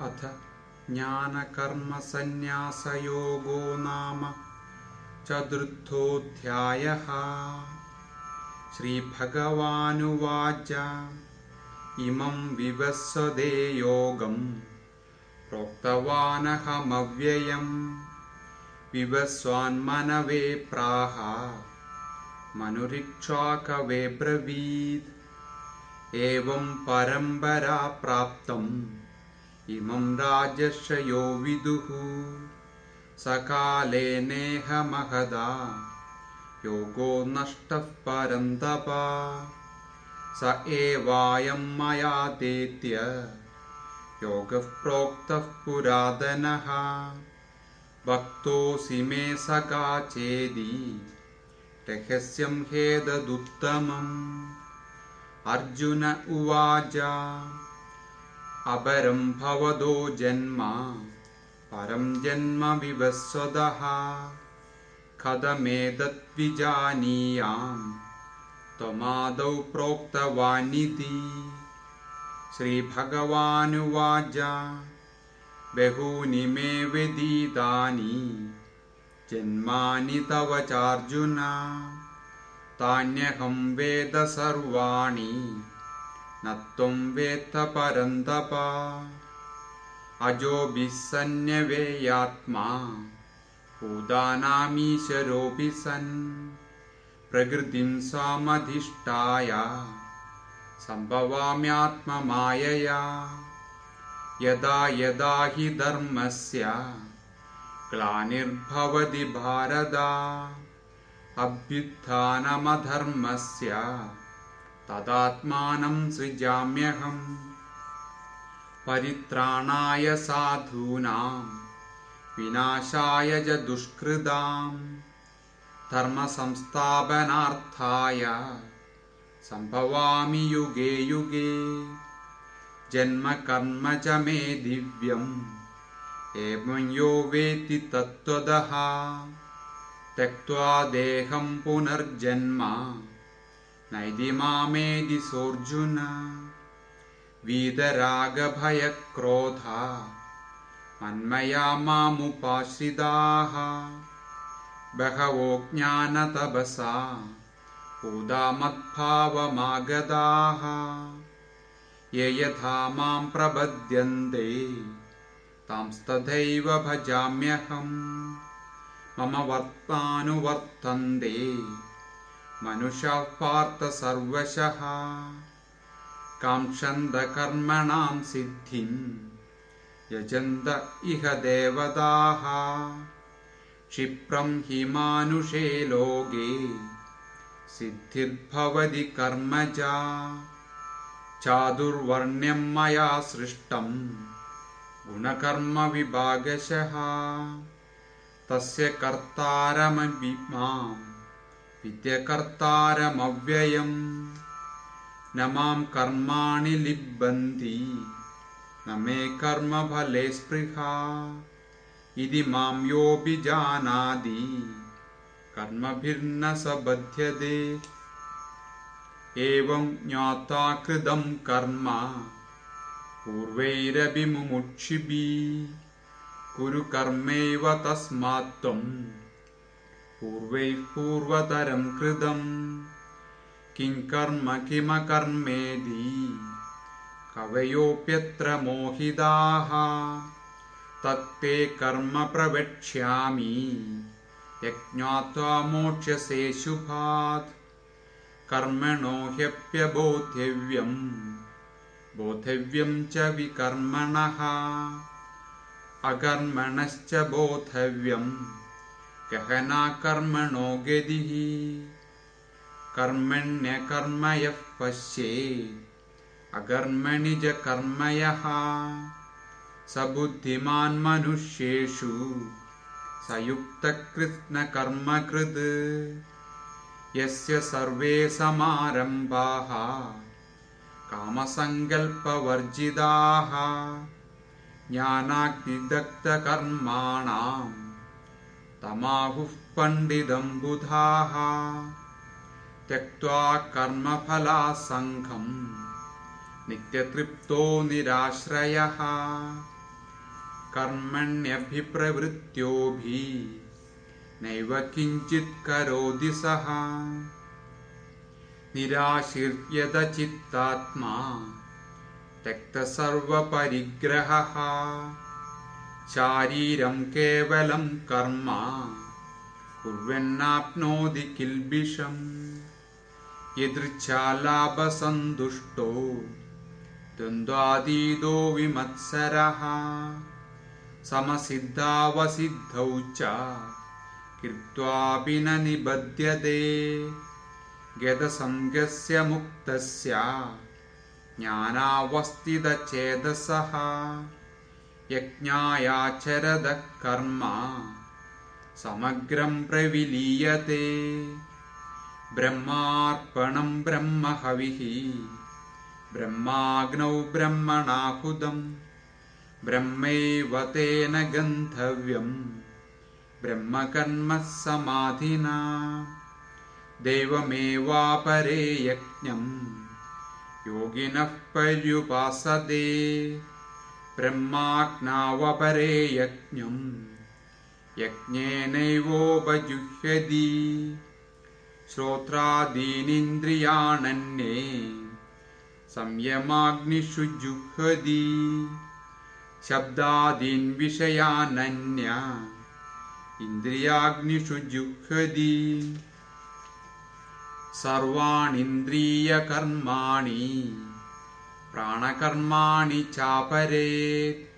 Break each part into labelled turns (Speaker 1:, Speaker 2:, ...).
Speaker 1: अथ ज्ञानकर्मसन्न्यासयोगो नाम चतुर्थोऽध्यायः। श्रीभगवानुवाच इमं विवस्वदे योगं प्रोक्तवानहमव्ययम् विवस्वान्मनवे प्राह मनुरिक्षाकवे ब्रवीत् एवं परम्परा प्राप्तम् इमं राजर्षयो विदुः। सकाले नेह महदा योगो नष्टः परन्तप। स एवायं मया तेत्य योगः प्रोक्तः पुरातनः। भक्तोऽसि मे सका चेदि। रहस्यं हेददुत्तमम्। अर्जुन उवाच अपरं भवदो जन्म परं जन्म विवस्वतः कथमेतद्विजानीयां त्वमादौ प्रोक्तवानिति श्रीभगवानुवाच बहूनि मे विदितानि जन्मानि तव चार्जुन। तान्यहं वेद सर्वाणि न त्वं वेत्त परन्तप अजोभिसन्न्यवेयात्मा भूतानामीशरोऽपि सन्। प्रकृतिं सामधिष्ठाय। सम्भवाम्यात्ममायया। यदा यदा हि धर्मस्य ग्लानिर्भवति भारत अभ्युत्थानमधर्मस्य तदात्मानं सृजाम्यहम्। परित्राणाय साधूनां विनाशाय च दुष्कृतां धर्मसंस्थापनार्थाय सम्भवामि युगे युगे। जन्मकर्म च मे दिव्यम् एवं यो वेत्ति तत्त्वतः त्यक्त्वा देहं पुनर्जन्म नैति मामेदि सोऽर्जुन। वीतरागभयक्रोधा। मन्मया मामुपाश्रिताः। बहवो ज्ञानतपसा मद्भावमागताः ये यथा मां प्रपद्यन्ते तांस्तथैव भजाम्यहम्। मम वर्तानुवर्तन्ते मनुष्याः पार्थ सर्वशः। काङ्क्षन्तकर्मणां सिद्धिं यजन्त इह देवताः। क्षिप्रं हि मानुषे लोके सिद्धिर्भवति कर्मजा। चादुर्वर्ण्यं मया सृष्टं गुणकर्मविभागशः। तस्य कर्तारमपि मां विद्यकर्तारमव्ययम्। न मां कर्माणि लिब्बन्ति न मे कर्मफले स्पृहा। इति मां योऽभिजानाति कर्मभिर्न स बध्यते। एवं ज्ञात्वा कृतं कर्म पूर्वैरपि मुमुक्षिभिः कुरु कर्मैव तस्मात् त्वं पूर्वैः पूर्वतरं कृतम् किं कर्म किमकर्मेति कवयोऽप्यत्र मोहिताः तत्ते कर्म प्रवक्ष्यामि। यज्ञात्वा मोक्ष्यसे शुभात्। कर्मणो ह्यप्यबोद्धव्यं बोद्धव्यं च विकर्मणः। अकर्मणश्च बोद्धव्यं गहना कर्मणो गतिः? कर्मण्यकर्म यः पश्येत्। अकर्मणि च कर्म यः स बुद्धिमान् मनुष्येषु। स युक्तकृत्स्नकर्मकृत् यस्य सर्वे समारम्भाः। कामसङ्कल्पवर्जिताः। ज्ञानाग्निदग्धकर्माणां तमाहुः पण्डितं बुधाः त्यक्त्वा कर्मफलासङ्घम्। नित्यतृप्तो निराश्रयः। कर्मण्यभिप्रवृत्त्योभिः नैव किञ्चित् करोति सः। निराशीर्यदचित्तात्मा त्यक्तसर्वपरिग्रहः शारीरं केवलं कर्म कुर्वन्नाप्नोति किल्बिषम् यदृच्छालाभसन्तुष्टो द्वन्द्वातीतो विमत्सरः समसिद्धावसिद्धौ च कृत्वापि न निबध्यते गतसङ्गस्य मुक्तस्य ज्ञानावस्थितचेतसः यज्ञायाचरदः कर्म समग्रं प्रविलीयते। ब्रह्मार्पणं ब्रह्महविः ब्रह्माग्नौ ब्रह्मणाहुदम् ब्रह्मैव तेन गन्तव्यम् ब्रह्मकर्मः समाधिना देवमेवापरे यज्ञम्। योगिनः पर्युपासते ब्रह्माज्ञावपरे यज्ञम्। यज्ञेनैवोपजुह्यति। श्रोत्रादीनीन्द्रियाणन्ये संयमाग्निषु जुह्वति। शब्दादीन् विषयानन्य इन्द्रियाग्निषु जुह्वति। सर्वाणीन्द्रियकर्माणि प्राणकर्माणि चापरे।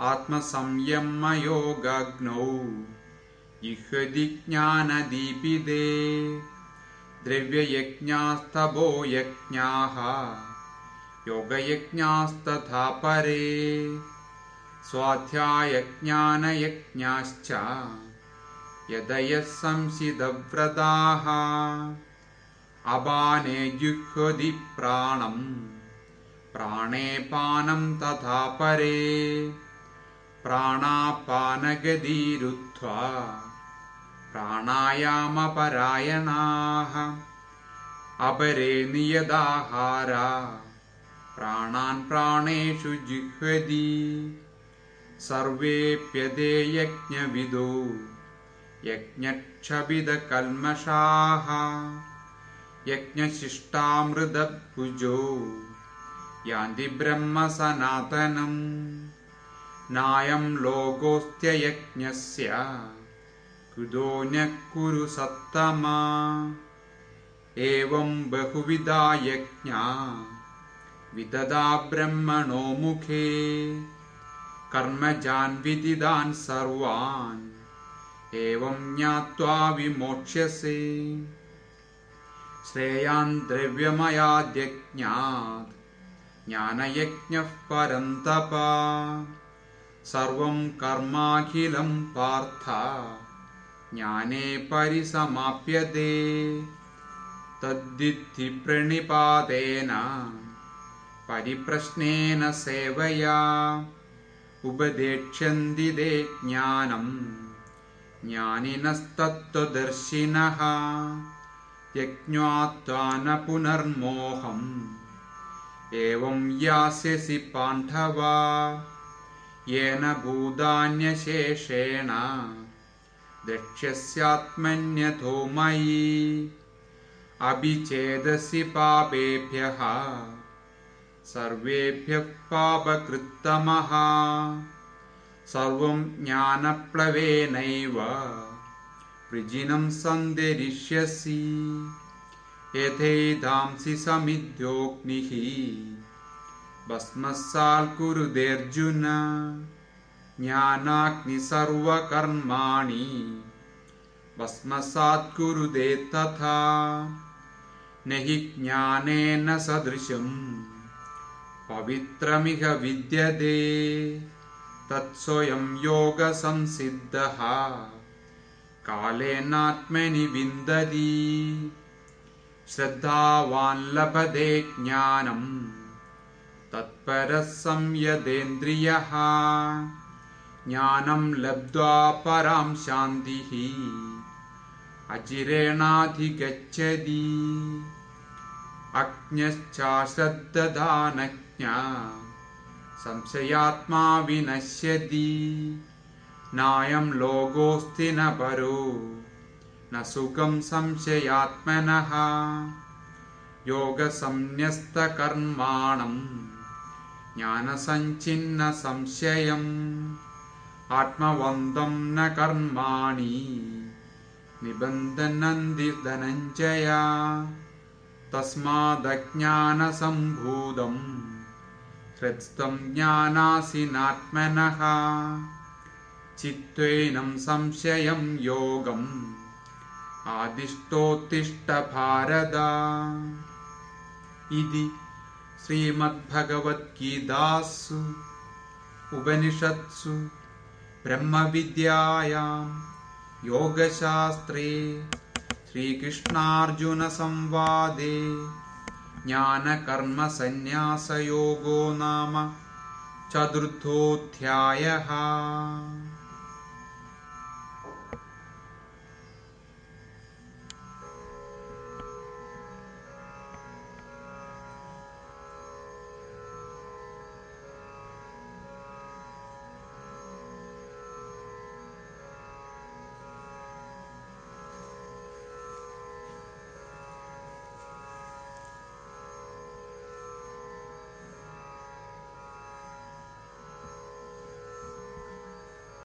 Speaker 1: आत्मसंयमयोगग्नौ। इह्यदि ज्ञानदीपिते द्रव्ययज्ञास्तभो यज्ञाः। योगयज्ञास्तथा परे। स्वाध्यायज्ञानयज्ञाश्च। यदयः संसिदव्रताः। अपाने जुह्वति प्राणम् प्राणे पानं तथा परे। प्राणापानगदीरुत्वा प्राणायामपरायणाः। अपरे नियदाहारा प्राणान् प्राणेषु जिह्वति। सर्वेऽप्यते यज्ञविदो यज्ञक्षपिदकल्मषाः यज्ञशिष्टामृतभुजो यान्ति ब्रह्मसनातनम्। नायं लोकोऽस्त्ययज्ञस्य। कुतो न कुरु सत्तमा। एवं बहुविधा यज्ञा। विददा ब्रह्मणो मुखे। कर्मजान् विदिदान् सर्वान्। एवं ज्ञात्वा विमोक्ष्यसे। श्रेयान् द्रव्यमयाद्यज्ञात् ज्ञानयज्ञः परन्तपा। सर्वं कर्माखिलं पार्थ। ज्ञाने परिसमाप्यते। तद्दिद्धि प्रणिपातेन। परिप्रश्नेन सेवया। उपदेक्ष्यन्ति ते ज्ञानम् ज्ञानिनस्तत्त्वदर्शिनः। यज्ञात्वा न पुनर्मोहम् एवं यास्यसि पाण्डवा येन भूतान्यशेषेण द्रक्ष्यस्यात्मन्यथो मयि। अभिचेदसि पापेभ्यः। सर्वेभ्यः पापकृत्तमः। सर्वं ज्ञानप्लवेनैव। वृजिनं सन्दिरिष्यसि यथैधांसि समिध्योऽग्निः भस्मस्साल्कुरुदेऽर्जुन ज्ञानाग्नि सर्वकर्माणि भस्मसात्कुरुदे तथा न हि ज्ञानेन सदृशम्। पवित्रमिह विद्यते तत्स्वयं योगसंसिद्धः। कालेनात्मनि विन्दति श्रद्धावान् लभते ज्ञानम् तत्परः संयदेन्द्रियः। ज्ञानं लब्ध्वा परां शान्तिः। अचिरेणाधिगच्छति। अज्ञश्चाश्रद्दधानज्ञा संशयात्मा विनश्यति। नायं लोकोऽस्ति न परो न सुखं संशयात्मनः। योगसंन्यस्तकर्माणम् ज्ञानसञ्चिन्नसंशयम् आत्मवन्तं न कर्माणि निबन्धनन्ति धनञ्जया तस्मादज्ञानसम्भूतम् हृत्स्तं ज्ञानासिनात्मनः। चित्त्वेनं संशयं योगम् आदिष्टोत्तिष्ठ भारत इति श्रीमद्भगवद्गीतासु उपनिषत्सु ब्रह्मविद्यायां योगशास्त्रे श्रीकृष्णार्जुनसंवादे ज्ञानकर्मसन्न्यासयोगो नाम चतुर्थोऽध्यायः